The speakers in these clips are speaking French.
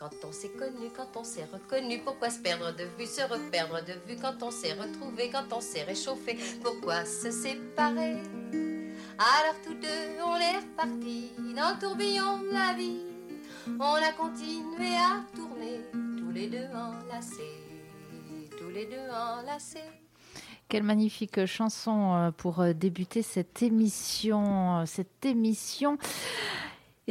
Quand on s'est connu, quand on s'est reconnu, pourquoi se perdre de vue, se reperdre de vue quand on s'est retrouvé, quand on s'est réchauffé, pourquoi se séparer? Alors tous deux, on est repartis dans le tourbillon de la vie. On a continué à tourner, tous les deux enlacés, tous les deux enlacés. Quelle magnifique chanson euh, pour euh, débuter cette émission, euh, cette émission.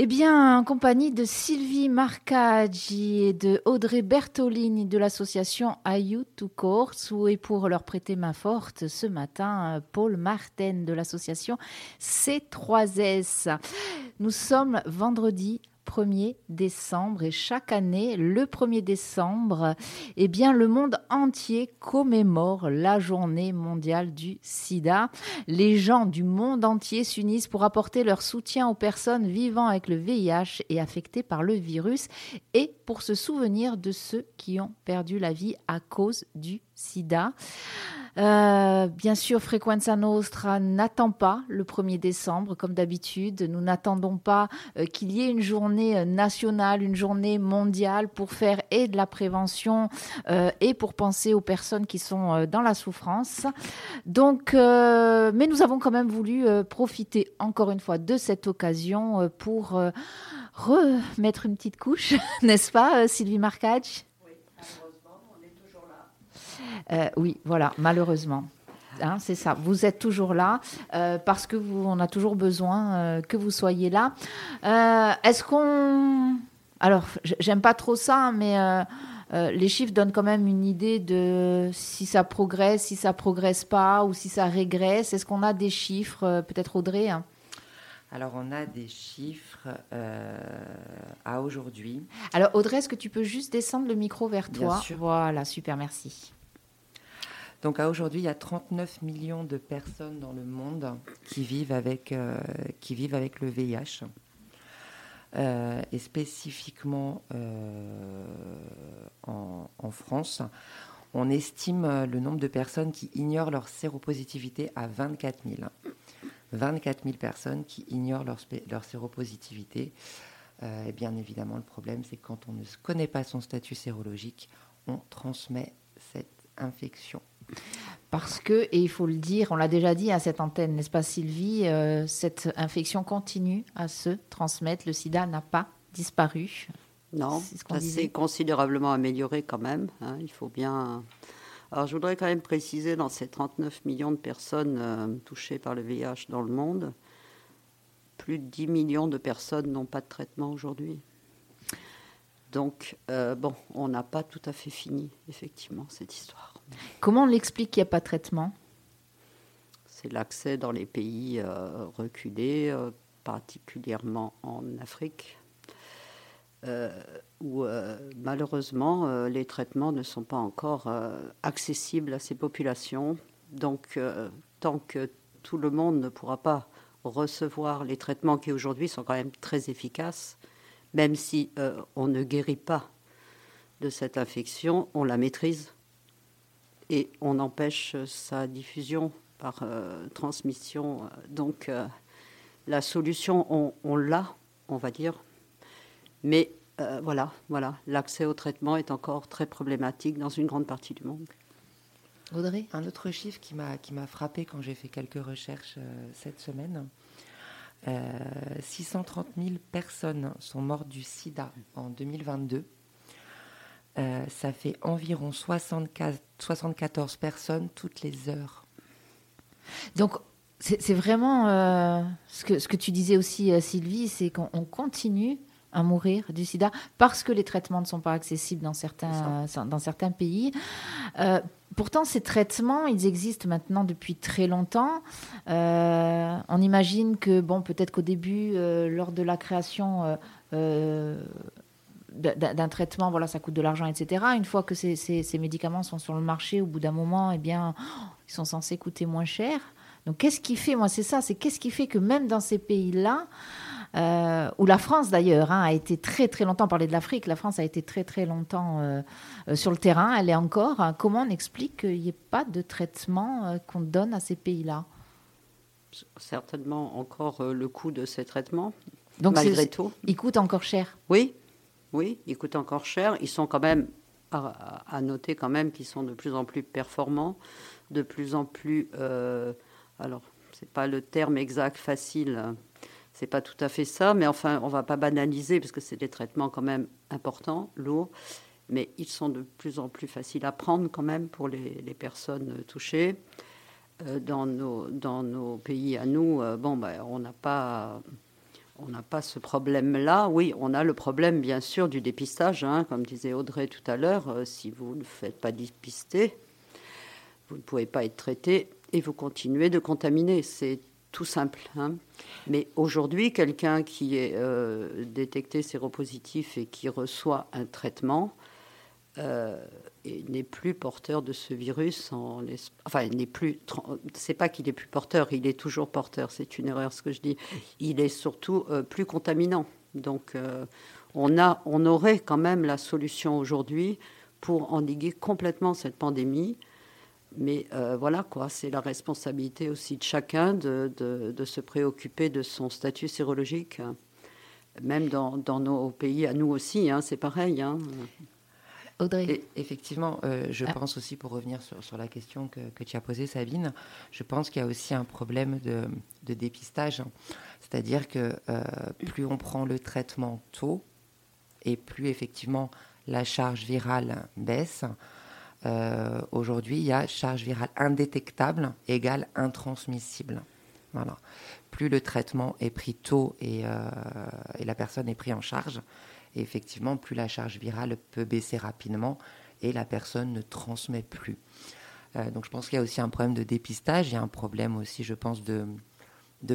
Eh bien, en compagnie de Sylvie Marcaggi et de Audrey Bertolini de l'association Ayou to Course, et pour leur prêter main forte ce matin, Paul Martin de l'association C3S. Nous sommes vendredi 1er décembre et chaque année, le 1er décembre, eh bien, le monde entier commémore la journée mondiale du sida. Les gens du monde entier s'unissent pour apporter leur soutien aux personnes vivant avec le VIH et affectées par le virus et pour se souvenir de ceux qui ont perdu la vie à cause du sida. Euh, bien sûr, Frequenza Nostra n'attend pas le 1er décembre, comme d'habitude. Nous n'attendons pas euh, qu'il y ait une journée euh, nationale, une journée mondiale pour faire et de la prévention et pour penser aux personnes qui sont dans la souffrance. Donc, mais nous avons quand même voulu profiter encore une fois de cette occasion pour remettre une petite couche, n'est-ce pas, Sylvie Marcage euh, oui, voilà, malheureusement. Hein, c'est ça. Vous êtes toujours là euh, parce que vous, on a toujours besoin euh, que vous soyez là. Est-ce qu'on, alors, j'aime pas trop ça, mais les chiffres donnent quand même une idée de si ça progresse, si ça progresse pas, ou si ça régresse. Est-ce qu'on a des chiffres, peut-être Audrey hein? Alors, on a des chiffres à aujourd'hui. Alors, Audrey, est-ce que tu peux juste descendre le micro vers toi? Bien sûr. Voilà, super, merci. Donc à aujourd'hui, il y a 39 millions de personnes dans le monde qui vivent avec, euh, le VIH. Euh, et spécifiquement euh, en, France, on estime le nombre de personnes qui ignorent leur séropositivité à 24 000. 24 000 personnes qui ignorent leur, leur séropositivité. et bien évidemment, le problème, c'est que quand on ne connaît pas son statut sérologique, on transmet cette infection parce que, et il faut le dire, on l'a déjà dit à cette antenne, n'est-ce pas Sylvie, euh, cette infection continue à se transmettre. Le sida n'a pas disparu. Non, ça s'est considérablement amélioré quand même. Hein, il faut bien. Alors je voudrais quand même préciser, dans ces 39 millions de personnes euh, touchées par le VIH dans le monde, plus de 10 millions de personnes n'ont pas de traitement aujourd'hui. Donc, euh, bon, on n'a pas tout à fait fini, effectivement, cette histoire. Comment on l'explique qu'il n'y a pas de traitement? C'est l'accès dans les pays euh, reculés, euh, particulièrement en Afrique, où malheureusement les traitements ne sont pas encore accessibles à ces populations. Donc, tant que tout le monde ne pourra pas recevoir les traitements qui aujourd'hui sont quand même très efficaces, même si euh, on ne guérit pas de cette infection, on la maîtrise et on empêche sa diffusion par euh, transmission. Donc euh, la solution, on, l'a, on va dire, mais voilà, voilà, l'accès au traitement est encore très problématique dans une grande partie du monde. Audrey? Un autre chiffre qui m'a frappé quand j'ai fait quelques recherches cette semaine, 630 euh, 000 personnes sont mortes du sida en 2022. Euh, ça fait environ 74, 74, personnes toutes les heures. Donc, c'est vraiment euh, ce, que, ce que tu disais aussi, Sylvie, c'est qu'on continue à mourir du sida parce que les traitements ne sont pas accessibles dans certains, dans certains pays. Euh, pourtant, ces traitements, ils existent maintenant depuis très longtemps. Euh, on imagine que, bon, peut-être qu'au début, euh, lors de la création d'un traitement, voilà, ça coûte de l'argent, etc. Une fois que ces, ces, médicaments sont sur le marché, au bout d'un moment, eh bien, ils sont censés coûter moins cher. Donc, qu'est-ce qui fait, moi, c'est ça, c'est qu'est-ce qui fait que même dans ces pays-là, euh, où la France d'ailleurs hein, a été très très longtemps, parler de l'Afrique, la France a été très très longtemps euh, euh, sur le terrain, elle est encore. Hein. comment on explique qu'il n'y ait pas de traitement qu'on donne à ces pays-là? Certainement encore le coût de ces traitements, Donc malgré tout. Ils coûtent encore cher? Oui, Oui, ils coûtent encore cher. Ils sont quand même, à, noter quand même qu'ils sont de plus en plus performants, de plus en plus... Euh, alors, c'est pas le terme exact, facile, c'est pas tout à fait ça, mais enfin, on va pas banaliser parce que c'est des traitements quand même importants, lourds, mais ils sont de plus en plus faciles à prendre quand même pour les, personnes touchées. Euh, dans, nos, pays à nous, euh, bon, ben, on n'a pas on n'a pas ce problème-là. Oui, on a le problème, bien sûr, du dépistage. Hein, comme disait Audrey tout à l'heure, euh, si vous ne faites pas dépister, vous ne pouvez pas être traité et vous continuez de contaminer. C'est tout simple. Hein. Mais aujourd'hui, quelqu'un qui est euh, détecté séropositif et qui reçoit un traitement euh, n'est plus porteur de ce virus. En enfin, n'est plus. C'est pas qu'il est plus porteur, il est toujours porteur. C'est une erreur ce que je dis. Il est surtout euh, plus contaminant. Donc, euh, on a, on aurait quand même la solution aujourd'hui pour endiguer complètement cette pandémie. Mais euh, voilà quoi, c'est la responsabilité aussi de chacun de, de, se préoccuper de son statut sérologique. Même dans, dans nos pays, à nous aussi, hein, c'est pareil. Hein. Audrey. effectivement, euh, je ah. pense aussi, pour revenir sur, la question que, tu as posée, Sabine, je pense qu'il y a aussi un problème de, dépistage. C'est-à-dire que euh, plus on prend le traitement tôt, et plus effectivement la charge virale baisse. Euh, aujourd'hui, il y a charge virale indétectable égale intransmissible. Voilà. Plus le traitement est pris tôt et, et la personne est prise en charge, effectivement, plus la charge virale peut baisser rapidement et la personne ne transmet plus. Euh, donc je pense qu'il y a aussi un problème de dépistage, il y a un problème aussi, je pense, de,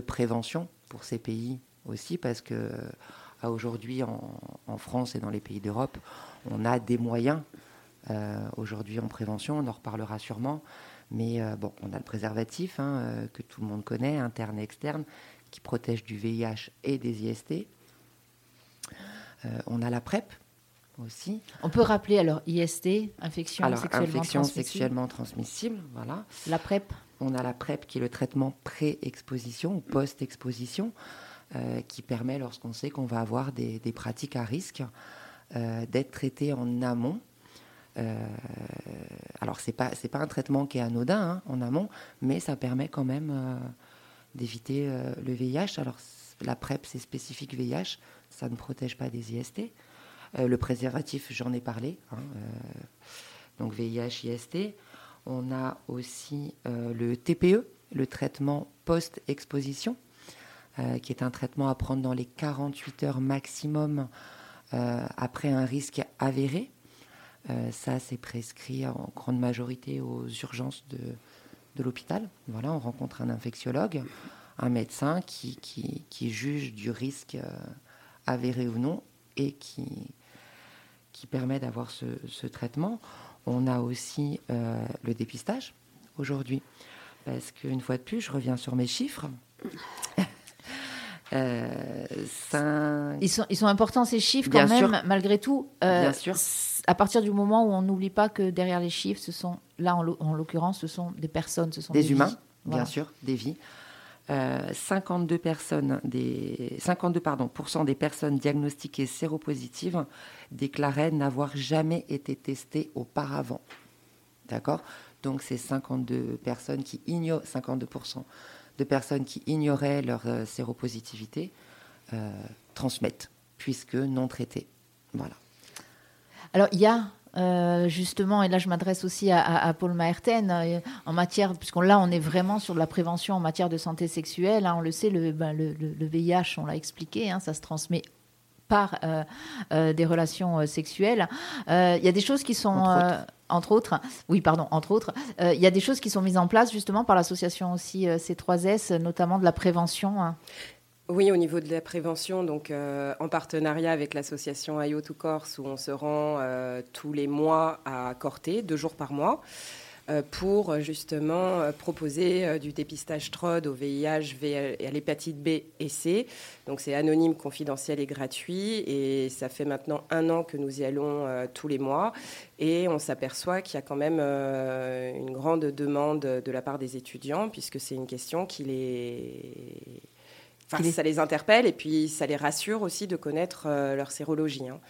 prévention pour ces pays aussi, parce que aujourd'hui, en, France et dans les pays d'Europe, on a des moyens euh, aujourd'hui en prévention, on en reparlera sûrement, mais euh, bon, on a le préservatif hein, que tout le monde connaît, interne et externe, qui protège du VIH et des IST. Euh, on a la PrEP aussi. On peut rappeler alors IST, infection sexuellement infection transmissible. sexuellement transmissible, voilà. La PrEP. On a la PrEP qui est le traitement pré-exposition ou post-exposition, euh, qui permet, lorsqu'on sait qu'on va avoir des, pratiques à risque, euh, d'être traité en amont. Alors c'est pas c'est pas un traitement qui est anodin hein, en amont, mais ça permet quand même d'éviter le VIH. Alors la PrEP c'est spécifique VIH, ça ne protège pas des IST. Euh, le préservatif, j'en ai parlé, hein, euh, donc VIH, IST. On a aussi euh, le TPE, le traitement post-exposition, qui est un traitement à prendre dans les 48 heures maximum après un risque avéré. Ça, c'est prescrit en grande majorité aux urgences de, de l'hôpital. Voilà, on rencontre un infectiologue, un médecin qui, qui, qui juge du risque avéré ou non, et qui, qui permet d'avoir ce, traitement. On a aussi euh, le dépistage aujourd'hui, parce qu'une fois de plus, je reviens sur mes chiffres. Euh, ils, sont, ils sont importants ces chiffres quand même, malgré tout. Euh, Bien sûr. À partir du moment où on n'oublie pas que derrière les chiffres, ce sont, là en l'occurrence, ce sont des personnes, ce sont des, humains, bien sûr, des vies. 52 euh, personnes, des 52 pardon, des personnes diagnostiquées séropositives déclaraient n'avoir jamais été testées auparavant. D'accord? Donc c'est 52 personnes qui ignorent 52% de personnes qui ignoraient leur euh, séropositivité euh, transmettent puisque non traitées. Voilà. Alors il y a euh, justement, et là je m'adresse aussi à, Paul Maerten, euh, en matière, puisqu'on là on est vraiment sur de la prévention en matière de santé sexuelle, hein, on le sait, le, ben, le, VIH, on l'a expliqué, hein, ça se transmet par euh, des relations sexuelles. Il y a des choses qui sont... Entre autres. oui, pardon, entre autres, il y a des choses qui sont mises en place justement par l'association aussi C3S, notamment de la prévention. Hein. Oui, au niveau de la prévention, donc euh, en partenariat avec l'association IO to Corse, où on se rend euh, tous les mois à Corté, deux jours par mois, euh, pour justement proposer du dépistage TROD au VIH et à l'hépatite B et C. Donc c'est anonyme, confidentiel et gratuit. Et ça fait maintenant un an que nous y allons tous les mois. Et on s'aperçoit qu'il y a quand même une grande demande de la part des étudiants, puisque c'est une question qui les ça les interpelle et puis ça les rassure aussi de connaître euh, leur sérologie. Hein.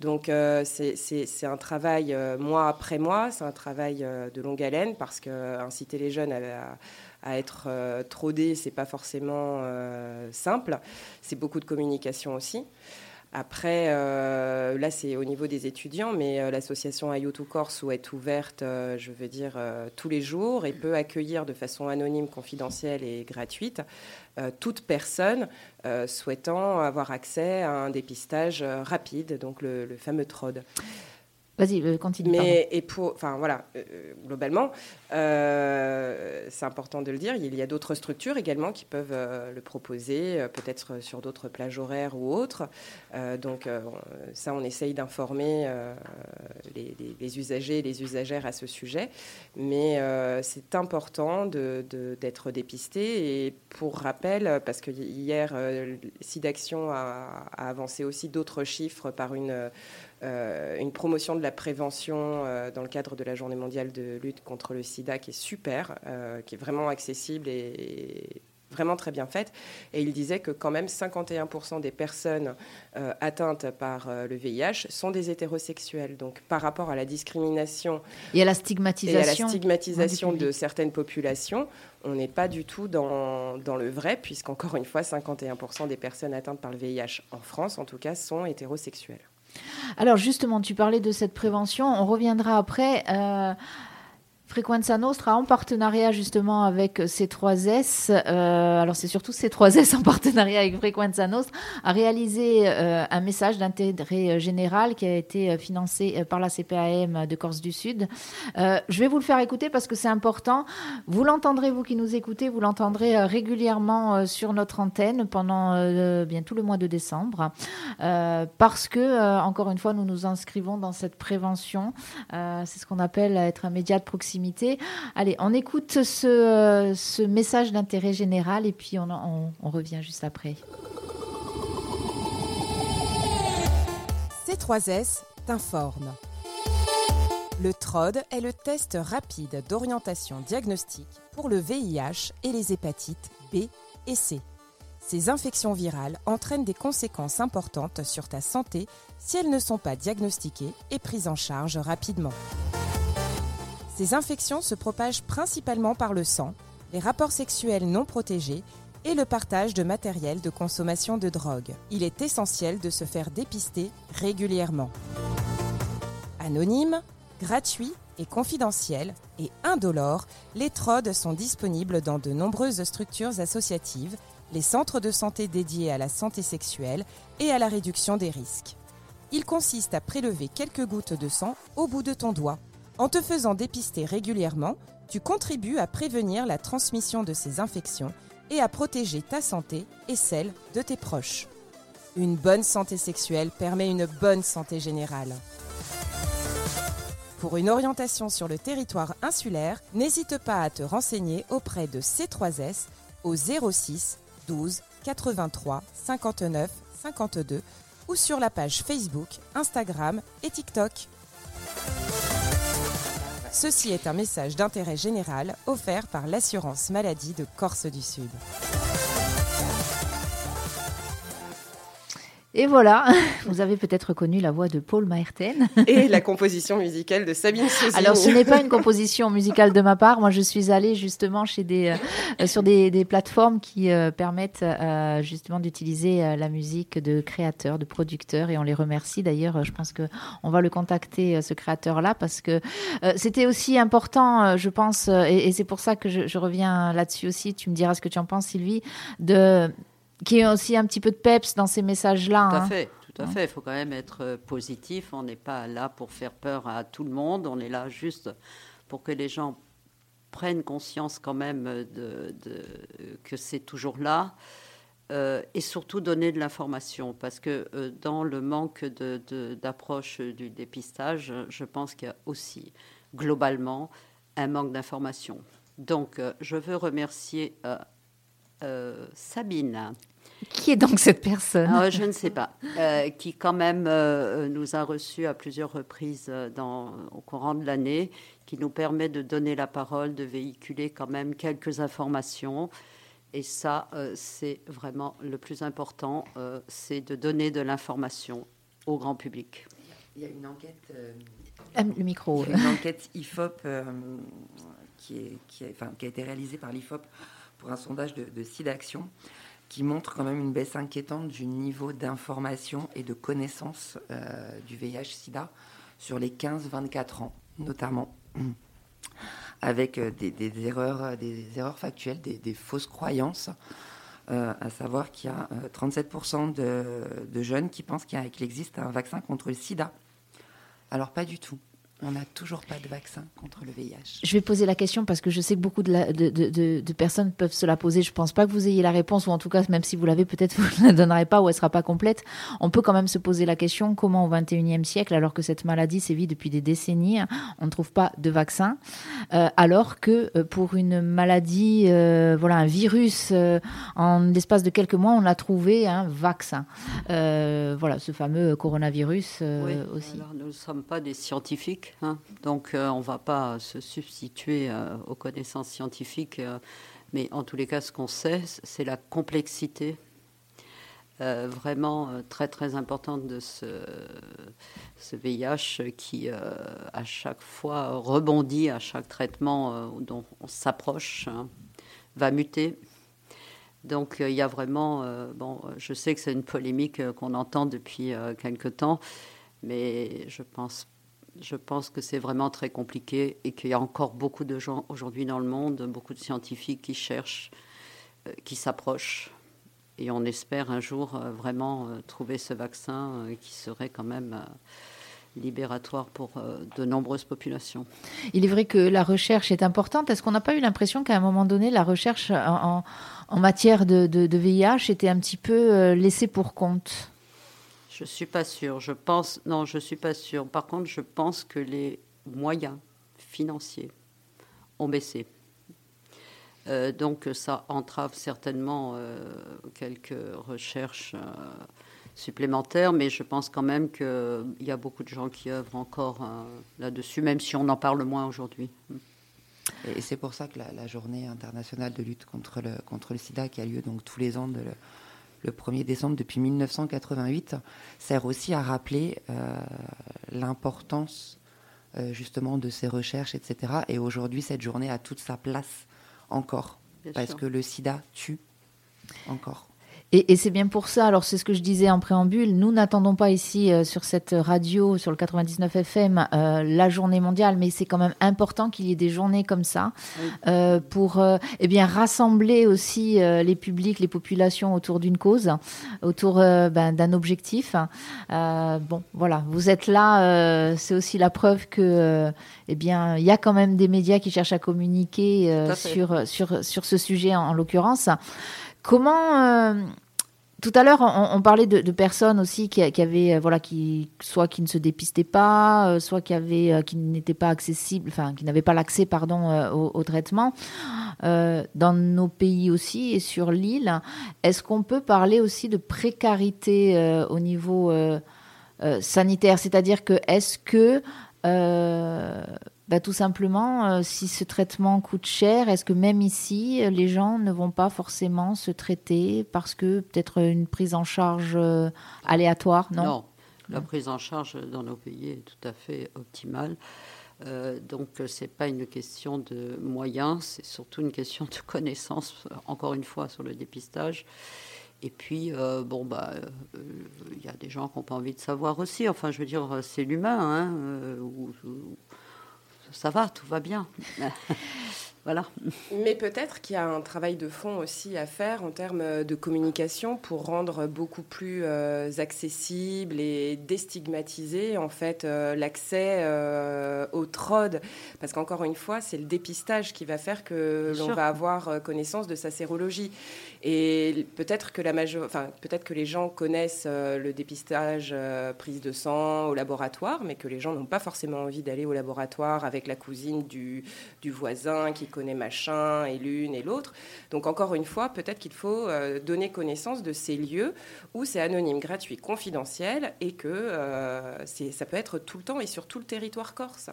Donc c'est un travail mois après mois, c'est un travail de longue haleine parce que inciter les jeunes à, à être trop ce c'est pas forcément simple. C'est beaucoup de communication aussi. Après, euh, là, c'est au niveau des étudiants, mais euh, l'association IO2 Corse est ouverte, euh, je veux dire, tous les jours et peut accueillir de façon anonyme, confidentielle et gratuite toute personne souhaitant avoir accès à un dépistage rapide, donc le, le fameux TROD. Vas-y, euh, continue. Mais et pour, enfin voilà, euh, globalement, euh, c'est important de le dire. Il y a d'autres structures également qui peuvent le proposer, peut-être sur d'autres plages horaires ou autres. donc ça, on essaye d'informer les, les, usagers les usagères à ce sujet. Mais c'est important d'être dépisté. Et pour rappel, parce que hier, SIDAction a, a avancé aussi d'autres chiffres par une euh, une promotion de la prévention euh, dans le cadre de la Journée mondiale de lutte contre le sida qui est super, euh, qui est vraiment accessible et, vraiment très bien faite. Et il disait que quand même 51% des personnes atteintes par le VIH sont des hétérosexuels. Donc par rapport à la discrimination et à la stigmatisation, la stigmatisation de certaines populations, on n'est pas du tout dans, dans le vrai, puisqu'encore une fois, 51% des personnes atteintes par le VIH en France, en tout cas, sont hétérosexuelles. Alors justement, tu parlais de cette prévention. On reviendra après. Euh, Frequenza Nostra en partenariat justement avec C3S, euh, alors c'est surtout C3S en partenariat avec Frequenza Nostra, a réalisé euh, un message d'intérêt général qui a été financé par la CPAM de Corse du Sud. Euh, je vais vous le faire écouter parce que c'est important. Vous l'entendrez, vous qui nous écoutez, vous l'entendrez régulièrement sur notre antenne pendant bien tout le mois de décembre parce que, encore une fois, nous nous inscrivons dans cette prévention. c'est ce qu'on appelle être un média de proximité Allez, on écoute ce, message d'intérêt général et puis on, on, revient juste après. C3S t'informe. Le TROD est le test rapide d'orientation diagnostique pour le VIH et les hépatites B et C. Ces infections virales entraînent des conséquences importantes sur ta santé si elles ne sont pas diagnostiquées et prises en charge rapidement. Ces infections se propagent principalement par le sang, les rapports sexuels non protégés et le partage de matériel de consommation de drogue. Il est essentiel de se faire dépister régulièrement. Anonyme, gratuit et confidentiel et indolore, les TROD sont disponibles dans de nombreuses structures associatives, les centres de santé dédiés à la santé sexuelle et à la réduction des risques. Il consiste à prélever quelques gouttes de sang au bout de ton doigt en te faisant dépister régulièrement, tu contribues à prévenir la transmission de ces infections et à protéger ta santé et celle de tes proches. Une bonne santé sexuelle permet une bonne santé générale. Pour une orientation sur le territoire insulaire, n'hésite pas à te renseigner auprès de C3S au 06 12 83 59 52 ou sur la page Facebook, Instagram et TikTok. Ceci est un message d'intérêt général offert par l'assurance maladie de Corse du Sud. Et voilà, vous avez peut-être reconnu la voix de Paul Maerten. Et la composition musicale de Sabine Souzy. Alors, ce n'est pas une composition musicale de ma part. Moi, je suis allée justement chez des, euh, sur des, des, plateformes qui euh, permettent euh, justement d'utiliser la musique de créateurs, de producteurs. Et on les remercie. D'ailleurs, je pense qu'on va le contacter, ce créateur-là, parce que c'était aussi important, je pense, et, et c'est pour ça que je, je reviens là-dessus aussi. Tu me diras ce que tu en penses, Sylvie, de qui est aussi un petit peu de peps dans ces messages-là. Tout à hein. fait. Tout à fait, il faut quand même être euh, positif. On n'est pas là pour faire peur à tout le monde. On est là juste pour que les gens prennent conscience quand même de, que c'est toujours là. Euh, et surtout donner de l'information, parce que euh, dans le manque d'approche du dépistage, je pense qu'il y a aussi globalement un manque d'information. Donc, je veux remercier Sabine qui est donc cette personne? Ah, Je ne sais pas. Euh, qui quand même euh, nous a reçus à plusieurs reprises euh, dans, au courant de l'année, qui nous permet de donner la parole, de véhiculer quand même quelques informations. Et ça, c'est vraiment le plus important, c'est de donner de l'information au grand public. Il y a une enquête. euh, Ah, le micro. une enquête IFOP euh, qui, est, qui, est- enfin, qui a été réalisée par l'IFOP pour un sondage de, de SIDAction qui montre quand même une baisse inquiétante du niveau d'information et de connaissance euh, du VIH-Sida sur les 15-24 ans, notamment avec euh, des, des erreurs, euh, des erreurs factuelles, des, fausses croyances, à savoir qu'il y a euh, 37% de, jeunes qui pensent qu'il existe un vaccin contre le sida. Alors pas du tout. On n'a toujours pas de vaccin contre le VIH. Je vais poser la question parce que je sais que beaucoup de, la- de- de- de- de personnes peuvent se la poser. Je pense pas que vous ayez la réponse, ou en tout cas, même si vous l'avez, peut-être vous ne la donnerez pas ou elle sera pas complète. On peut quand même se poser la question comment au XXIe siècle, alors que cette maladie sévit depuis des décennies, on ne trouve pas de vaccin, euh, alors que euh, pour une maladie, euh, voilà, un virus, euh, en l'espace de quelques mois, on a trouvé un vaccin. Euh, voilà, ce fameux coronavirus euh, Oui, aussi. alors, nous ne sommes pas des scientifiques, hein, donc euh, on ne va pas se substituer euh, aux connaissances scientifiques, euh, mais en tous les cas, ce qu'on sait, c'est la complexité vraiment très très importante de ce, VIH qui, à chaque fois, rebondit à chaque traitement dont on s'approche, hein, va muter. Donc il y a vraiment, bon, je sais que c'est une polémique qu'on entend depuis quelque temps, mais je pense, je pense que c'est vraiment très compliqué et qu'il y a encore beaucoup de gens aujourd'hui dans le monde, beaucoup de scientifiques qui cherchent, euh, qui s'approchent. Et on espère un jour euh, vraiment euh, trouver ce vaccin qui serait quand même libératoire pour de nombreuses populations. Il est vrai que la recherche est importante. Est-ce qu'on n'a pas eu l'impression qu'à un moment donné, la recherche en, matière de, VIH était un petit peu laissée pour compte? Je suis pas sûre. Je pense, non, je suis pas sûre. Par contre, je pense que les moyens financiers ont baissé. Euh, donc, ça entrave certainement euh, quelques recherches euh, supplémentaires, mais je pense quand même qu'il y a beaucoup de gens qui œuvrent encore là-dessus, même si on en parle moins aujourd'hui. Et c'est pour ça que la, journée internationale de lutte contre le, contre le sida, qui a lieu donc tous les ans le, le 1er décembre depuis 1988, sert aussi à rappeler euh, l'importance euh, justement de ces recherches, etc. Et aujourd'hui, cette journée a toute sa place encore, Bien parce sûr. que le sida tue encore. Et, et c'est bien pour ça, alors c'est ce que je disais en préambule, nous n'attendons pas ici euh, sur cette radio, sur le 99 FM, euh, la journée mondiale, mais c'est quand même important qu'il y ait des journées comme ça Oui. euh, pour eh bien, rassembler aussi les publics, les populations autour d'une cause, autour ben, d'un objectif. Bon, voilà, vous êtes là, c'est aussi la preuve que eh bien, il y a quand même des médias qui cherchent à communiquer sur, sur, sur ce sujet en, en l'occurrence. Comment euh, tout à l'heure, on, parlait de, personnes aussi qui, qui avaient, euh, voilà, qui soit qui ne se dépistaient pas, euh, soit qui avaient, euh, qui n'étaient pas accessibles, enfin, qui n'avaient pas l'accès, pardon, au, traitement. Dans nos pays aussi et sur l'île, est-ce qu'on peut parler aussi de précarité au niveau sanitaire? C'est-à-dire que est-ce que bah, tout simplement, euh, si ce traitement coûte cher, est-ce que même ici, euh, les gens ne vont pas forcément se traiter parce que peut-être une prise en charge euh, aléatoire Non? La prise en charge dans nos pays est tout à fait optimale. Euh, donc, ce n'est pas une question de moyens, c'est surtout une question de connaissance, encore une fois, sur le dépistage. Et puis, euh, bon, bah, euh, il y a des gens qui n'ont pas envie de savoir aussi. Enfin, je veux dire, c'est l'humain. Hein, ça va, tout va bien. voilà. Mais peut-être qu'il y a un travail de fond aussi à faire en termes de communication pour rendre beaucoup plus euh, accessible et déstigmatiser en fait euh, l'accès euh, au TROD. Parce qu'encore une fois, c'est le dépistage qui va faire que l'on va avoir euh, connaissance de sa sérologie. Et peut-être que, la majo- enfin, peut-être que les gens connaissent le dépistage prise de sang au laboratoire, mais que les gens n'ont pas forcément envie d'aller au laboratoire avec la cousine du, du voisin qui connaît machin et l'une et l'autre. Donc encore une fois, peut-être qu'il faut euh, donner connaissance de ces lieux où c'est anonyme, gratuit, confidentiel et que euh, c'est- ça peut être tout le temps et sur tout le territoire corse.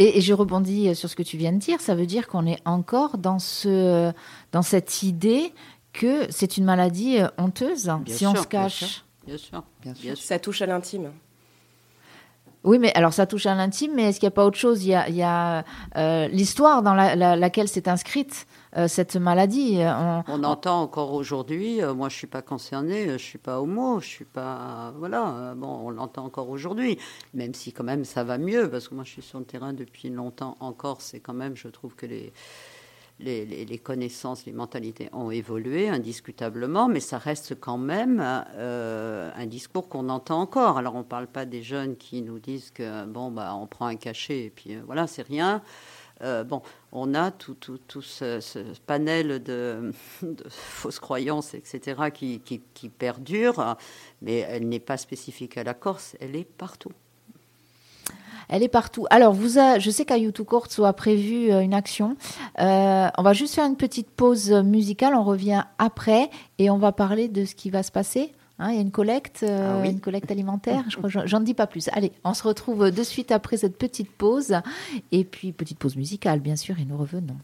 Et, et je rebondis sur ce que tu viens de dire. Ça veut dire qu'on est encore dans, ce, dans cette idée que c'est une maladie euh, honteuse Bien si on se cache. sûr. Bien sûr. Bien sûr. Bien sûr. Ça touche à l'intime. Oui, mais alors ça touche à l'intime, mais est-ce qu'il n'y a pas autre chose? Il y a, l'histoire dans laquelle c'est inscrite. cette maladie. On, entend encore aujourd'hui, moi je suis pas concernée, je suis pas homo, je suis pas voilà, bon, on l'entend encore aujourd'hui, même si quand même ça va mieux parce que moi je suis sur le terrain depuis longtemps encore, c'est quand même, je trouve que les les, connaissances, les mentalités ont évolué indiscutablement, mais ça reste quand même euh, un discours qu'on entend encore. Alors on ne parle pas des jeunes qui nous disent que bon bah on prend un cachet et puis euh, voilà c'est rien. Euh, bon, on a tout, tout, tout ce, panel de, fausses croyances, etc., qui, qui, qui perdure, mais elle n'est pas spécifique à la Corse, elle est partout. Elle est partout. Alors, vous je sais qu'à YouTube Court a prévu euh, une action. Euh, on va juste faire une petite pause musicale. On revient après et on va parler de ce qui va se passer. Hein, il y a une collecte, euh, ah une collecte alimentaire. Je crois, j'en dis pas plus. Allez, on se retrouve de suite après cette petite pause et puis petite pause musicale, bien sûr, et nous revenons.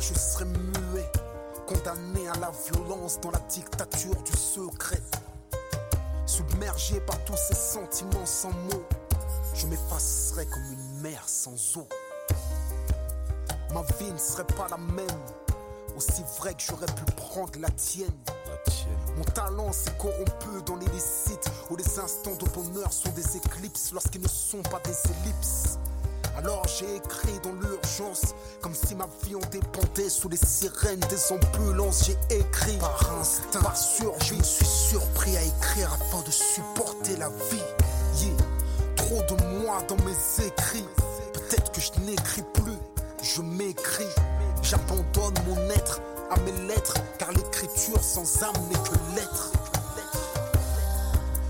Je serais muet. Condamné à la violence dans la dictature du secret. Submergé par tous ces sentiments sans mots, je m'effacerais comme une mer sans eau. Ma vie ne serait pas la même, aussi vrai que j'aurais pu prendre la tienne. Mon talent s'est corrompu dans l'illicite, où les instants de bonheur sont des éclipses lorsqu'ils ne sont pas des ellipses. Alors j'ai écrit dans l'urgence, comme si ma vie en dépendait sous les sirènes des ambulances. J'ai écrit par instinct, par survie. Je me suis surpris à écrire afin de supporter la vie. Trop de moi dans mes écrits. Peut-être que je n'écris plus, je m'écris. J'abandonne mon être à mes lettres, car l'écriture sans âme n'est que lettre.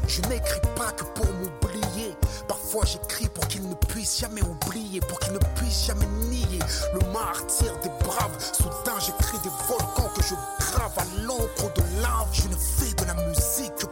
Je n'écris pas que pour m'oublier. Parfois j'écris pour qu'il ne puisse jamais oublier, pour qu'il ne puisse jamais nier le martyr des braves. Soudain j'écris des volcans que je grave à l'encre de lave. Je ne fais de la musique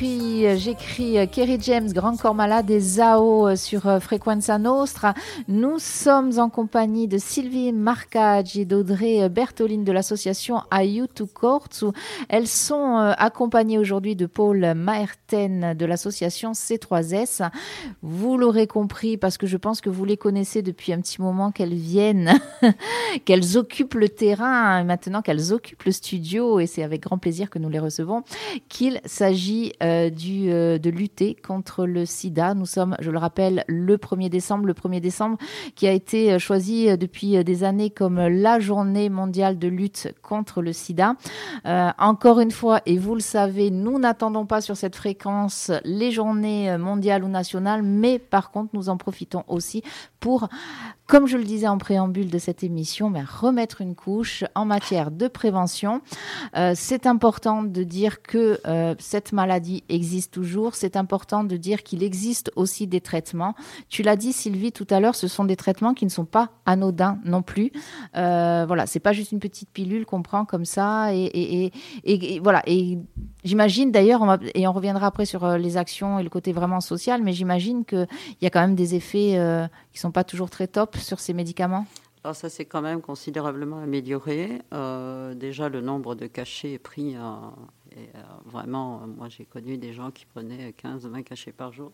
J'écris, j'écris Kerry James, Grand Corps Malade et Zao sur euh, Frequenza Nostra. Nous sommes en compagnie de Sylvie Marcaggi et d'Audrey Bertoline de l'association Courts. Où elles sont euh, accompagnées aujourd'hui de Paul Maerten de l'association C3S. Vous l'aurez compris parce que je pense que vous les connaissez depuis un petit moment qu'elles viennent, qu'elles occupent le terrain, maintenant qu'elles occupent le studio et c'est avec grand plaisir que nous les recevons, qu'il s'agit euh, du, euh, de lutter contre le sida. Nous sommes, je le rappelle, le 1er décembre, le 1er décembre qui a été euh, choisi depuis des années comme la journée mondiale de lutte contre le sida. encore une fois, et vous le savez, nous n'attendons pas sur cette fréquence les journées mondiales ou nationales, mais par contre, nous en profitons aussi pour comme je le disais en préambule de cette émission, remettre une couche en matière de prévention. Euh, c'est important de dire que euh, cette maladie existe toujours. C'est important de dire qu'il existe aussi des traitements. Tu l'as dit, Sylvie, tout à l'heure, ce sont des traitements qui ne sont pas anodins non plus. Euh, voilà, c'est pas juste une petite pilule qu'on prend comme ça. Et, et, et, voilà. Et j'imagine d'ailleurs, et on reviendra après sur euh, les actions et le côté vraiment social, mais j'imagine qu'il y a quand même des effets euh, qui sont pas toujours très top sur ces médicaments alors ça s'est quand même considérablement amélioré. Euh, déjà, le nombre de cachets pris, est, euh, vraiment, moi j'ai connu des gens qui prenaient 15-20 cachets par jour.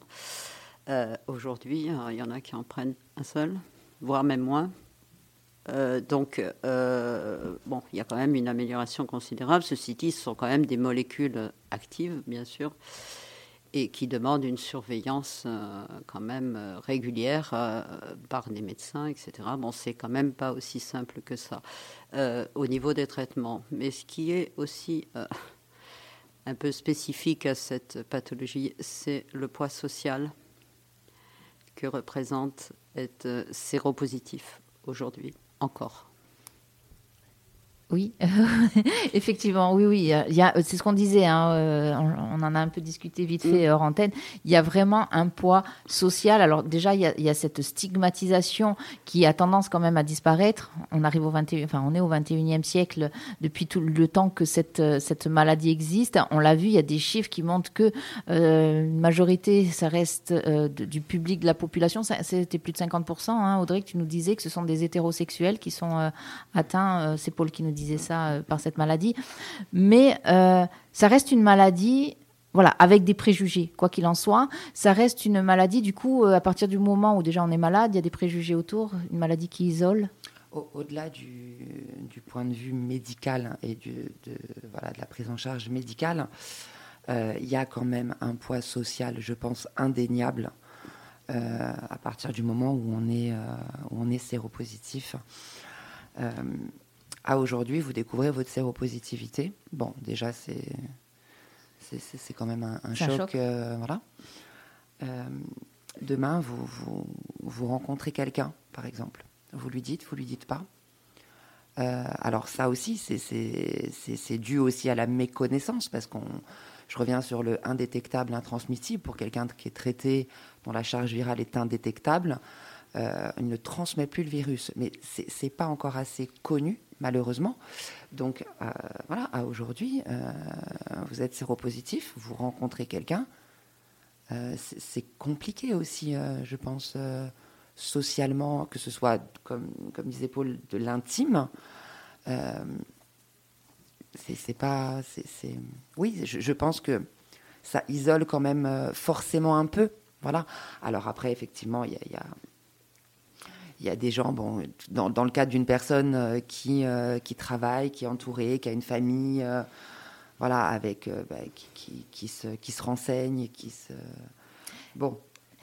Aujourd'hui, il y en a qui en prennent un seul, voire même moins. donc, bon, il y a quand même une amélioration considérable. Ceci dit, ce sont quand même des molécules actives, bien sûr et qui demande une surveillance euh, quand même euh, régulière euh, par des médecins, etc. Bon, c'est quand même pas aussi simple que ça au niveau des traitements. Mais ce qui est aussi un peu spécifique à cette pathologie, c'est le poids social que représente être séropositif aujourd'hui. encore. Oui, effectivement, oui, oui. Il y a, c'est ce qu'on disait. Hein, euh, on, en a un peu discuté vite fait hors antenne. Il y a vraiment un poids social. Alors déjà, il y, a, il y a cette stigmatisation qui a tendance quand même à disparaître. On arrive au 21, enfin, on est au 21e siècle depuis tout le temps que cette cette maladie existe. On l'a vu. Il y a des chiffres qui montrent que euh, une majorité, ça reste euh, du public de la population. C'était plus de 50 hein, Audrey, que tu nous disais que ce sont des hétérosexuels qui sont euh, atteints. euh, c'est Paul qui nous disait ça euh, par cette maladie. Mais euh, ça reste une maladie, voilà, avec des préjugés, quoi qu'il en soit. Ça reste une maladie, du coup, euh, à partir du moment où déjà on est malade, il y a des préjugés autour, une maladie qui isole. Au- Au-delà du, point de vue médical et du, de, voilà, de la prise en charge médicale, il y a quand même un poids social, je pense, indéniable à partir du moment où on est, où on est séropositif. À aujourd'hui, vous découvrez votre séropositivité. Bon, déjà, c'est quand même un, un C'est un choc. euh, voilà. Euh, demain, vous, vous, vous rencontrez quelqu'un, par exemple. Vous lui dites, vous lui dites pas. Euh, alors ça aussi, c'est dû aussi à la méconnaissance, parce qu'on, je reviens sur le indétectable, intransmissible, pour quelqu'un qui est traité, dont la charge virale est indétectable, euh, il ne transmet plus le virus. Mais c'est c'est pas encore assez connu, malheureusement. Donc euh, voilà, à aujourd'hui, euh, vous êtes séropositif, vous rencontrez quelqu'un, c'est compliqué aussi, je pense, socialement, que ce soit, comme, comme disait Paul, de l'intime. C'est pas. c'est- Oui, je, pense que ça isole quand même forcément un peu. Voilà. Alors après, effectivement, il y a- il y a des gens, bon, dans, dans le cadre d'une personne euh, qui, euh, qui travaille, qui est entourée, qui a une famille, euh, voilà, avec, bah, qui, qui, qui se, qui se renseigne, qui se... Bon,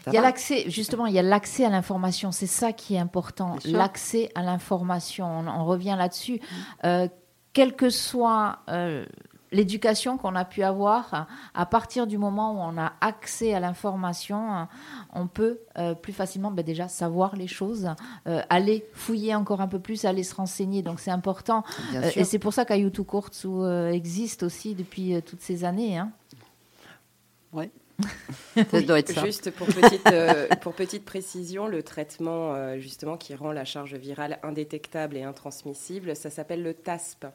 Il y a l'accès, justement, il y a l'accès à l'information. C'est ça qui est important, l'accès à l'information. On, on revient là-dessus. Euh, quelle que soit euh, l'éducation qu'on a pu avoir, à partir du moment où on a accès à l'information, on peut euh, plus facilement ben, déjà savoir les choses, euh, aller fouiller encore un peu plus, aller se renseigner. Donc c'est important. Euh, et c'est pour ça qu'Ayutu Courts euh, existe aussi depuis euh, toutes ces années. hein. Ouais. ça doit être ça. Juste pour petite, euh, pour petite précision, le traitement euh, justement qui rend la charge virale indétectable et intransmissible, ça s'appelle le TASP.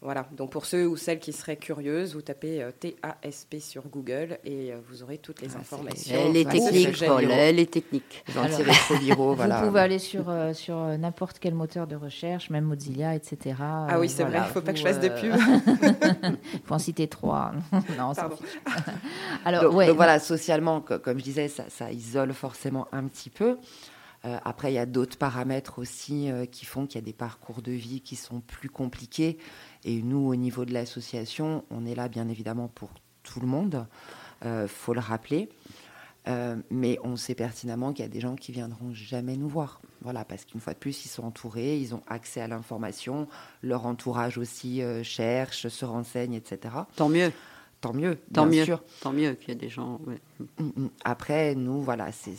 Voilà, donc pour ceux ou celles qui seraient curieuses, vous tapez euh, TASP sur Google et euh, vous aurez toutes les Ah, informations. Elle est Ouais, technique, c'est Paul, génial. elle est technique. Les voilà. Vous pouvez aller sur, euh, sur euh, n'importe quel moteur de recherche, même Mozilla, etc. Ah oui, c'est vrai, il ne faut pas que je fasse de pub. Il faut en citer trois. non, ça Pardon. Alors, donc, ouais, donc voilà, socialement, co- comme je disais, ça, ça isole forcément un petit peu. Euh, après, il y a d'autres paramètres aussi euh, qui font qu'il y a des parcours de vie qui sont plus compliqués. Et nous, au niveau de l'association, on est là bien évidemment pour tout le monde. Euh, faut le rappeler. Euh, mais on sait pertinemment qu'il y a des gens qui viendront jamais nous voir. Voilà, parce qu'une fois de plus, ils sont entourés, ils ont accès à l'information, leur entourage aussi cherche, se renseigne, etc. Tant mieux, Tant mieux, tant bien mieux, sûr. tant mieux qu'il y ait des gens. ouais. Mm, mm. Après, nous, voilà, c'est-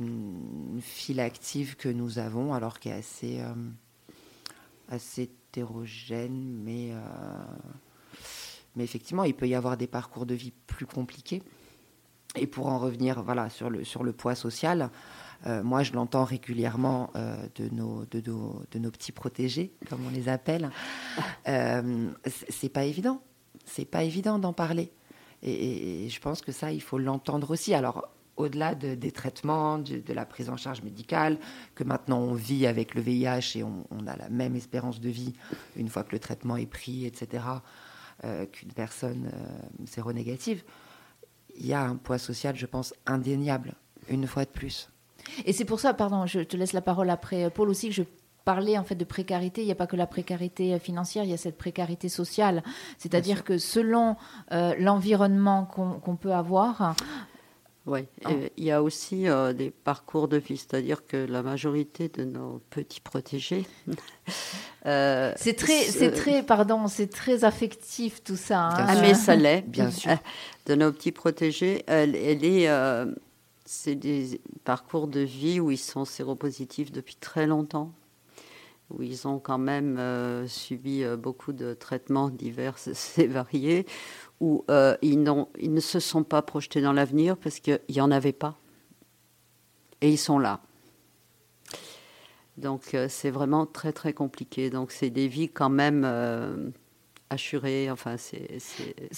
une file active que nous avons, alors qui est assez, euh, assez hétérogène, mais, euh, mais effectivement, il peut y avoir des parcours de vie plus compliqués. Et pour en revenir voilà, sur, le, sur le poids social, euh, moi, je l'entends régulièrement euh, de, nos, de, nos, de nos petits protégés, comme on les appelle. Euh, c'est pas évident. C'est pas évident d'en parler. Et, je pense que ça, il faut l'entendre aussi. Alors, au-delà de- des traitements, de, la prise en charge médicale, que maintenant on vit avec le VIH et on, on a la même espérance de vie une fois que le traitement est pris, etc., euh, qu'une personne euh, séronégative, il y a un poids social, je pense, indéniable, une fois de plus. Et c'est pour ça, pardon, je te laisse la parole après, euh, Paul aussi, que je parlais en fait de précarité. Il n'y a pas que la précarité euh, financière, il y a cette précarité sociale. C'est-à-dire que selon euh, l'environnement qu'on peut avoir. Et Il y a aussi euh, des parcours de vie, c'est-à-dire que la majorité de nos petits protégés. euh, c'est très, c'est très, pardon, c'est très affectif tout ça. hein. Ah, mais ça l'est. Bien sûr. De nos petits protégés, elle, elle est. c'est des parcours de vie où ils sont séropositifs depuis très longtemps, où ils ont quand même euh, subi euh, beaucoup de traitements divers et variés, où euh, ils, ne se sont pas projetés dans l'avenir parce qu'il n'y en avait pas. Et ils sont là. Donc c'est vraiment très très compliqué. Donc c'est des vies quand même assurées. Enfin c'est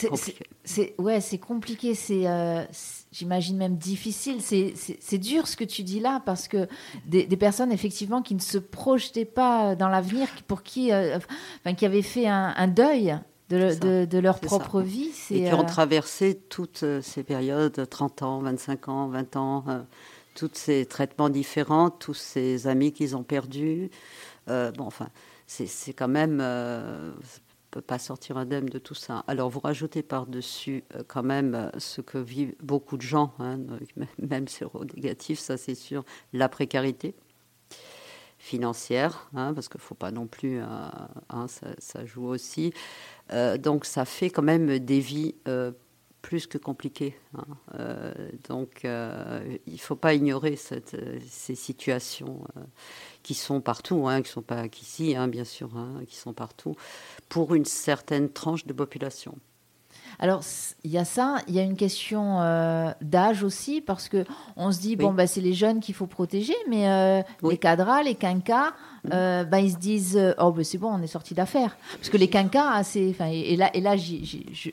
compliqué. C'est ouais, c'est compliqué. C'est, euh, j'imagine même difficile. C'est, dur ce que tu dis là parce que des, des personnes effectivement qui ne se projetaient pas dans l'avenir, qui- pour qui, euh, enfin, qui avaient fait un, un deuil de, le- de, de leur ça. propre vie. Et qui ont euh, traversé toutes ces périodes, 30 ans, 25 ans, 20 ans, euh, tous ces traitements différents, tous ces amis qu'ils ont perdus. Euh, bon, enfin, c'est quand même... euh, pas sortir indemne de tout ça. Alors, vous rajoutez par-dessus euh, quand même euh, ce que vivent beaucoup de gens, hein, même- séronégatifs, ça c'est sûr, la précarité financière, hein, parce qu'il faut pas non plus, euh, hein, ça, joue aussi. Donc ça fait quand même des vies plus que compliquées. hein. Euh, donc euh, il ne faut pas ignorer euh, ces situations qui sont partout, hein, qui ne sont pas qu'ici, hein, bien sûr, qui sont partout, pour une certaine tranche de population. Alors, il y a ça, il y a une question euh, d'âge aussi, parce que on se dit, Oui. bon, bah, c'est les jeunes qu'il faut protéger, mais euh, Oui. les cadras, les quinquas, euh, bah, ils se disent, euh, oh, bah, c'est bon, on est sorti d'affaires. Parce que les quinquas, c'est, et et là, et là je,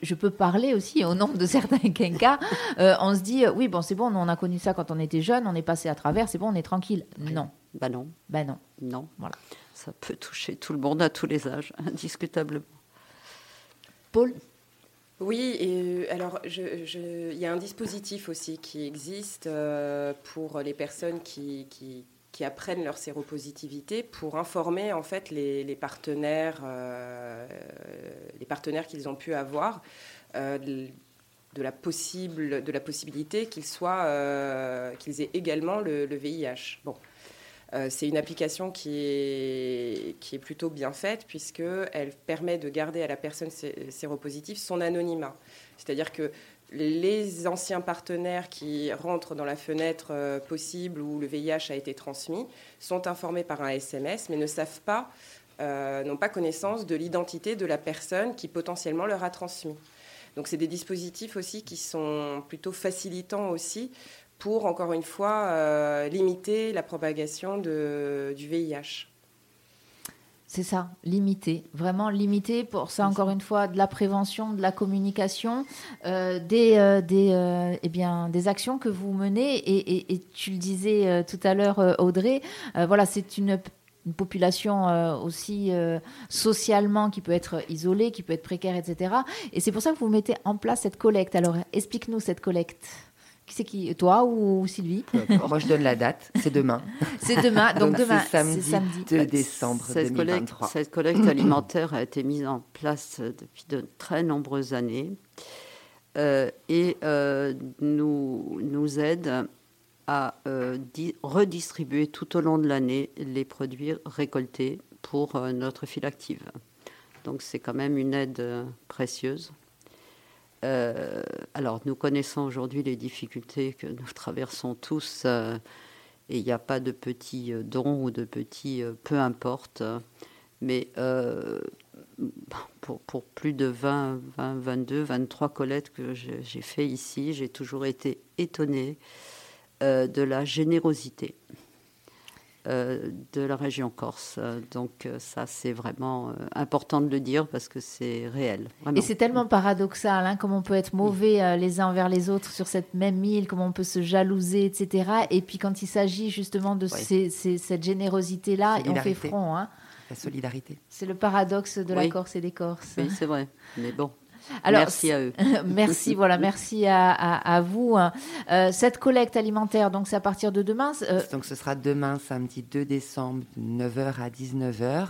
je peux parler aussi au nom de certains quinquas, on se dit, oui, bon, c'est bon, on a connu ça quand on était jeune, on est passé à travers, c'est bon, on est tranquille. Non, Ben non, bah non. non. Voilà. Ça peut toucher tout le monde à tous les âges, indiscutablement. Paul? Oui, et euh, alors il y a un dispositif aussi qui existe euh, pour les personnes qui, apprennent leur séropositivité pour informer en fait les, partenaires, euh, les partenaires qu'ils ont pu avoir de, la possible, de la possibilité qu'ils aient également le, le VIH. Bon. Euh, c'est une application qui est, plutôt bien faite puisqu'elle permet de garder à la personne sé- séropositive son anonymat. C'est-à-dire que les anciens partenaires qui rentrent dans la fenêtre euh, possible où le VIH a été transmis sont informés par un SMS mais ne savent pas, euh, n'ont pas connaissance de l'identité de la personne qui potentiellement leur a transmis. Donc c'est des dispositifs aussi qui sont plutôt facilitants aussi pour, encore une fois, euh, limiter la propagation de- du VIH. C'est ça, limiter, vraiment limiter. Pour ça, encore une fois, de la prévention, de la communication, euh, des, euh, des, euh, eh bien, des actions que vous menez. Et, et- et tu le disais tout à l'heure, Audrey, voilà, c'est une, une population euh, aussi euh, socialement qui peut être isolée, qui peut être précaire, etc. Et c'est pour ça que vous mettez en place cette collecte. Alors, explique-nous cette collecte. Qui c'est qui Toi ou Sylvie? Moi, je donne la date, c'est demain. C'est demain. Donc, Donc, demain, c'est samedi, c'est samedi. 2 décembre Cette collecte, 2023. cette collecte alimentaire a été mise en place euh, depuis de très nombreuses années euh, et euh, nous, nous aide à euh, di- redistribuer tout au long de l'année les produits récoltés pour euh, notre file active. Donc c'est quand même une aide euh, précieuse. Euh, alors nous connaissons aujourd'hui les difficultés que nous traversons tous euh, et il n'y a pas de petits euh, dons ou de petits peu importe. Mais pour, plus de 20, 20, 22, 23 collectes que j'ai fait ici, j'ai toujours été étonnée de la générosité de la région Corse. Euh, Donc euh, ça, c'est vraiment euh, important de le dire parce que c'est réel. vraiment. Et c'est tellement paradoxal, hein, comment on peut être mauvais euh, les uns envers les autres sur cette même île, comment on peut se jalouser, etc. Et puis quand il s'agit justement de Oui. ces- ces- cette générosité-là, on fait front. hein. La solidarité. C'est le paradoxe de la. Corse et des Corses. Oui, c'est vrai. Mais bon, Alors, merci à eux. merci, voilà, merci à, à- à vous. hein. Euh, cette collecte alimentaire, donc c'est à partir de demain. euh, Donc ce sera demain, samedi 2 décembre, de 9h à 19h.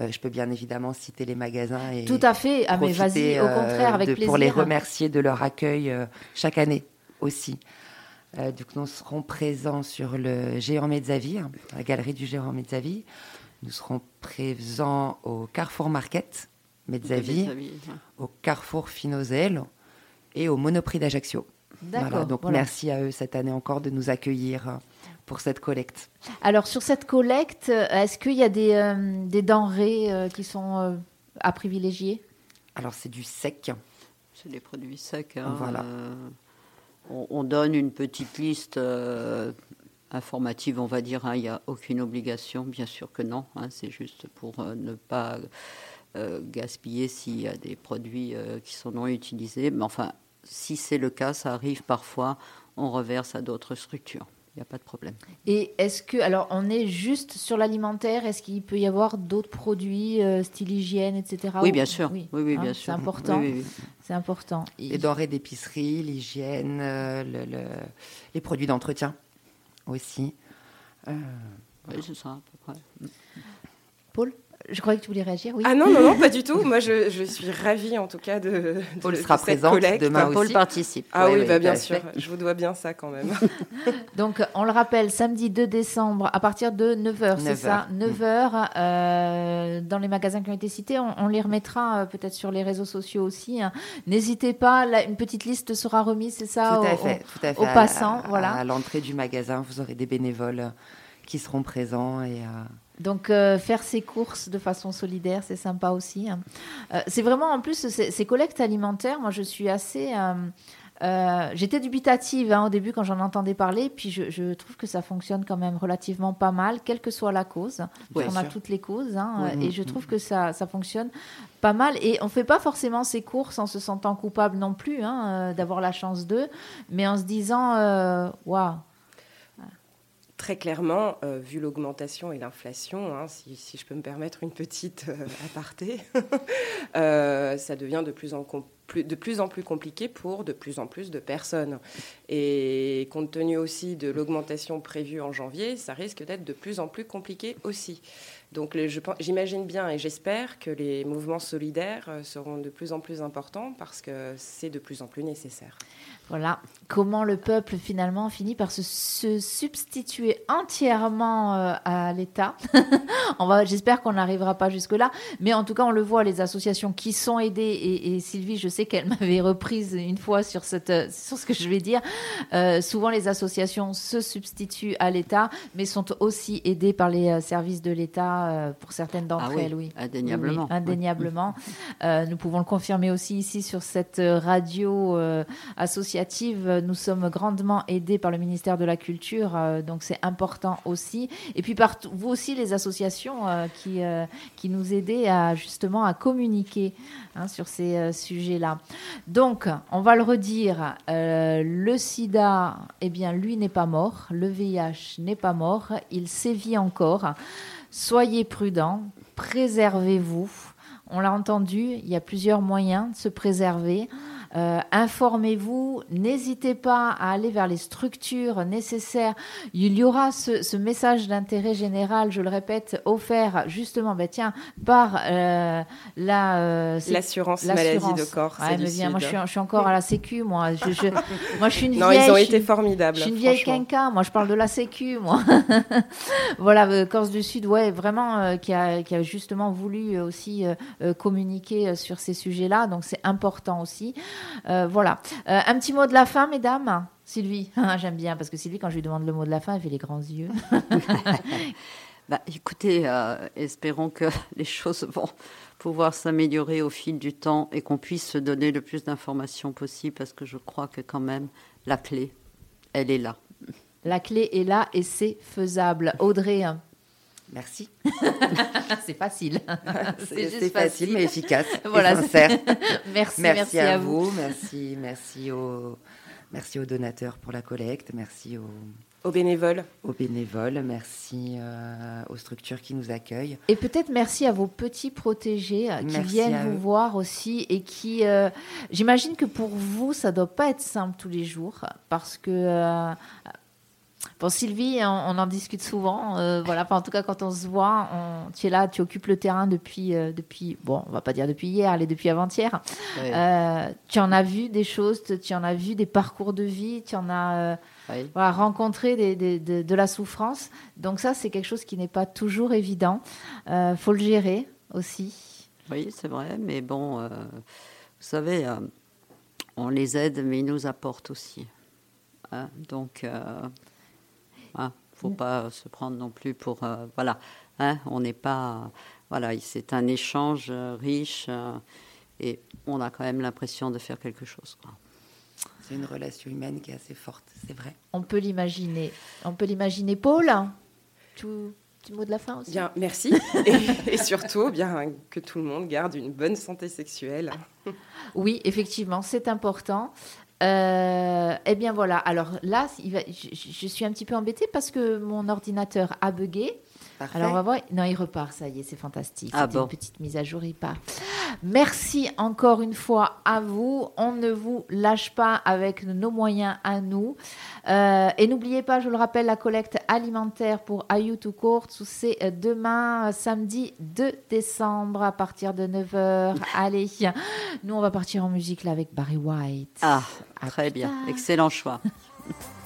Euh, je peux bien évidemment citer les magasins et tout à fait. Ah mais vas-y, au euh, contraire, avec de- plaisir. Pour les remercier de leur accueil euh, chaque année aussi. Euh, donc nous serons présents sur le Géant Mezzavi, hein, la galerie du Géant Mezzavi. Nous serons présents au Carrefour Market Mezzavi, au Carrefour Finozel et au Monoprix d'Ajaccio. D'accord. Voilà, donc voilà. merci à eux cette année encore de nous accueillir euh, pour cette collecte. Alors sur cette collecte, euh, est-ce qu'il y a des, euh, des denrées euh, qui sont euh, à privilégier? Alors c'est du sec. C'est des produits secs. hein, Voilà. euh, on, on donne une petite liste euh, informative, on va dire. hein, Il n'y a aucune obligation, bien sûr que non. hein, c'est juste pour euh, ne pas euh, gaspiller s'il y a des produits euh, qui sont non utilisés. Mais enfin, si c'est le cas, ça arrive parfois, on reverse à d'autres structures. Il n'y a pas de problème. Et est-ce que, alors on est juste sur l'alimentaire, est-ce qu'il peut y avoir d'autres produits, euh, style hygiène, etc. oui, Ou- bien sûr. Oui, oui, hein, bien C'est sûr. important. Oui, oui, oui. C'est important. Et- Les denrées d'épicerie, l'hygiène, euh, le- le- les produits d'entretien aussi. Euh, Oui, c'est ça à peu près. Paul, je croyais que tu voulais réagir. Oui. Ah non, non, non, pas du tout. Moi, je, je suis ravie en tout cas de, de, Paul de sera cette présente collecte. demain Paul aussi. participe. Ah Ouais, oui, ouais, bah, bien sûr. fait. Je vous dois bien ça quand même. Donc, on le rappelle, samedi 2 décembre, à partir de 9h, c'est 9 ça 9h, euh, dans les magasins qui ont été cités. On, on les remettra euh, peut-être sur les réseaux sociaux aussi. hein. N'hésitez pas, là, une petite liste sera remise, c'est ça tout à au- fait, tout à fait. aux À- passants, à, voilà. À l'entrée du magasin, vous aurez des bénévoles euh, qui seront présents et euh, Donc, euh, faire ses courses de façon solidaire, c'est sympa aussi. hein. Euh, c'est vraiment, en plus, ces, collectes alimentaires, moi, je suis assez... euh, J'étais dubitative hein, au début quand j'en entendais parler, puis je, je trouve que ça fonctionne quand même relativement pas mal, quelle que soit la cause. On a toutes les causes, hein, et je trouve que ça, ça fonctionne pas mal. Et on fait pas forcément ces courses en se sentant coupable non plus d'avoir la chance d'eux, mais en se disant, waouh, Très clairement, euh, vu l'augmentation et l'inflation, hein, si, je peux me permettre une petite euh, aparté, euh, ça devient de plus, en de plus en plus compliqué pour de plus en plus de personnes. Et compte tenu aussi de l'augmentation prévue en janvier, ça risque d'être de plus en plus compliqué aussi. Donc j'imagine bien et j'espère que les mouvements solidaires euh, seront de plus en plus importants parce que c'est de plus en plus nécessaire. Voilà comment le peuple finalement finit par se, substituer entièrement euh, à l'État? j'espère qu'on n'arrivera pas jusque là, mais en tout cas on le voit les associations qui sont aidées et, Sylvie, je sais qu'elle m'avait reprise une fois euh, sur ce que je vais dire. Souvent les associations se substituent à l'État, mais sont aussi aidées par les services de l'État euh, pour certaines d'entre Ah oui, elles, oui. indéniablement. Oui, indéniablement. Euh, nous pouvons le confirmer aussi ici sur cette radio euh, associative. Nous sommes grandement aidés par le ministère de la Culture, euh, donc c'est important aussi. Et puis par vous aussi, les associations qui, qui nous aidaient à justement à communiquer hein, sur ces sujets-là. Donc, on va le redire, le sida, eh bien, lui n'est pas mort, le VIH n'est pas mort, il sévit encore. Soyez prudents, préservez-vous. On l'a entendu, il y a plusieurs moyens de se préserver. Euh, informez-vous, n'hésitez pas à aller vers les structures nécessaires. Il y aura ce, ce message d'intérêt général, je le répète, offert justement, ben tiens, par euh, la euh, L'assurance maladie de corps. Ouais, mais viens, moi, je suis, je suis encore à la Sécu, moi. Je, je- moi, je suis une Non, vieille. ils ont je été suis- formidables. je suis une vieille quinca, moi je parle de la Sécu, moi. voilà, Corse du Sud, ouais, vraiment, euh, qui, a, qui a justement voulu aussi communiquer sur ces sujets-là, donc c'est important aussi. Euh, voilà. Euh, un petit mot de la fin, mesdames Sylvie, j'aime bien, parce que Sylvie, quand je lui demande le mot de la fin, elle fait les grands yeux. Bah, écoutez, euh, espérons que les choses vont pouvoir s'améliorer au fil du temps et qu'on puisse se donner le plus d'informations possible parce que je crois que quand même la clé, elle est là. La clé est là et c'est faisable. Audrey, merci. c'est facile. C'est facile mais efficace. et Voilà, sincère. merci, Merci, à, vous. Merci, merci aux, merci aux donateurs pour la collecte. Merci aux, Aux bénévoles. aux bénévoles. Merci euh, aux structures qui nous accueillent. Et peut-être merci à vos petits protégés euh, qui Merci viennent vous eux. voir aussi et qui, euh, j'imagine que pour vous, ça doit pas être simple tous les jours parce que. Bon, Sylvie, on, on en discute souvent. euh, voilà, Enfin, en tout cas, quand on se voit, on- tu es là, tu occupes le terrain depuis, euh, depuis, bon, on va pas dire depuis hier, allez, depuis avant-hier. Euh, tu en as vu des choses, tu en as vu des parcours de vie, tu en as Oui. voilà, rencontré des- des- de, de la souffrance. Donc ça, c'est quelque chose qui n'est pas toujours évident. Faut le gérer aussi. Oui, c'est vrai, mais bon, vous savez, on les aide, mais ils nous apportent aussi. Hein, donc, ne faut pas se prendre non plus pour... voilà, hein, on n'est pas... Voilà, c'est un échange riche et on a quand même l'impression de faire quelque chose. C'est une relation humaine qui est assez forte, c'est vrai. On peut l'imaginer. On peut l'imaginer. Paul, tout petit mot de la fin aussi. Bien, merci. et, surtout, bien que tout le monde garde une bonne santé sexuelle. Oui, effectivement, c'est important. Euh, eh bien voilà, alors là, je, je, suis un petit peu embêtée parce que mon ordinateur a bugué. Alors on va voir. Non, il repart, ça y est, c'est fantastique. Ah une petite mise à jour, il part. Merci encore une fois à vous. On ne vous lâche pas avec nos moyens à nous. Euh, et n'oubliez pas, je le rappelle, la collecte alimentaire pour Ayou to Court, c'est demain, samedi 2 décembre, à partir de 9h. Allez, nous, on va partir en musique là avec Barry White. Ah, très bien. Excellent choix.